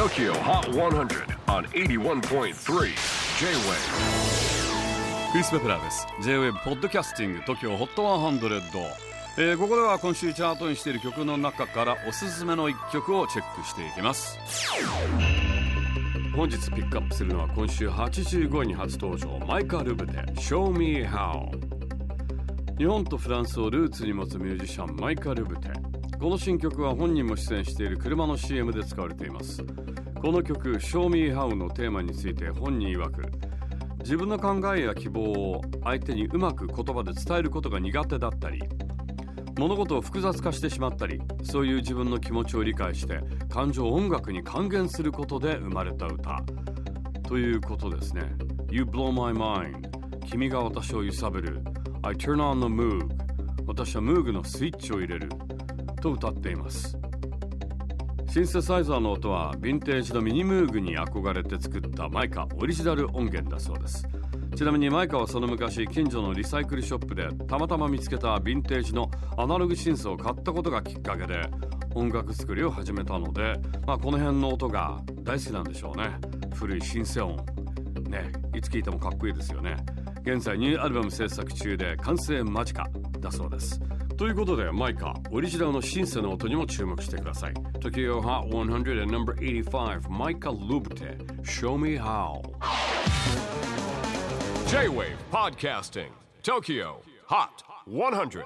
TOKYO HOT 100 on 81.3 J-WAVE クリス・ベプラーです。J-WAVE ポッドキャスティング TOKYO HOT 100、えー、ここでは今週チャートにしている曲の中からおすすめの一曲をチェックしていきます。本日ピックアップするのは今週85位に初登場マイカ・ルブテ Show Me How 日本とフランスをルーツに持つミュージシャンマイカ・ルブテこの新曲は本人も出演している車の CM で使われています。この曲「Show Me How」のテーマについて本人曰く自分の考えや希望を相手にうまく言葉で伝えることが苦手だったり物事を複雑化してしまったりそういう自分の気持ちを理解して感情を音楽に還元することで生まれた歌。ということですね。You blow my mind 君が私を揺さぶる。I turn on the moog 私はムーグのスイッチを入れる。と歌っています。シンセサイザーの音はヴィンテージのミニムーグに憧れて作ったマイカオリジナル音源だそうです。ちなみにマイカはその昔近所のリサイクルショップでたまたま見つけたヴィンテージのアナログシンセを買ったことがきっかけで音楽作りを始めたので、まあ、この辺の音が大好きなんでしょうね。古いシンセ音。ねいつ聴いてもかっこいいですよね。現在ニューアルバム制作中で完成間近だそうです。ということでマイカオリジナルのシンセの音にも注目してください Tokyo Hot 100 and number 85マイカ・ルブテ Show Me How J-WAVE PODCASTING TOKYO HOT 100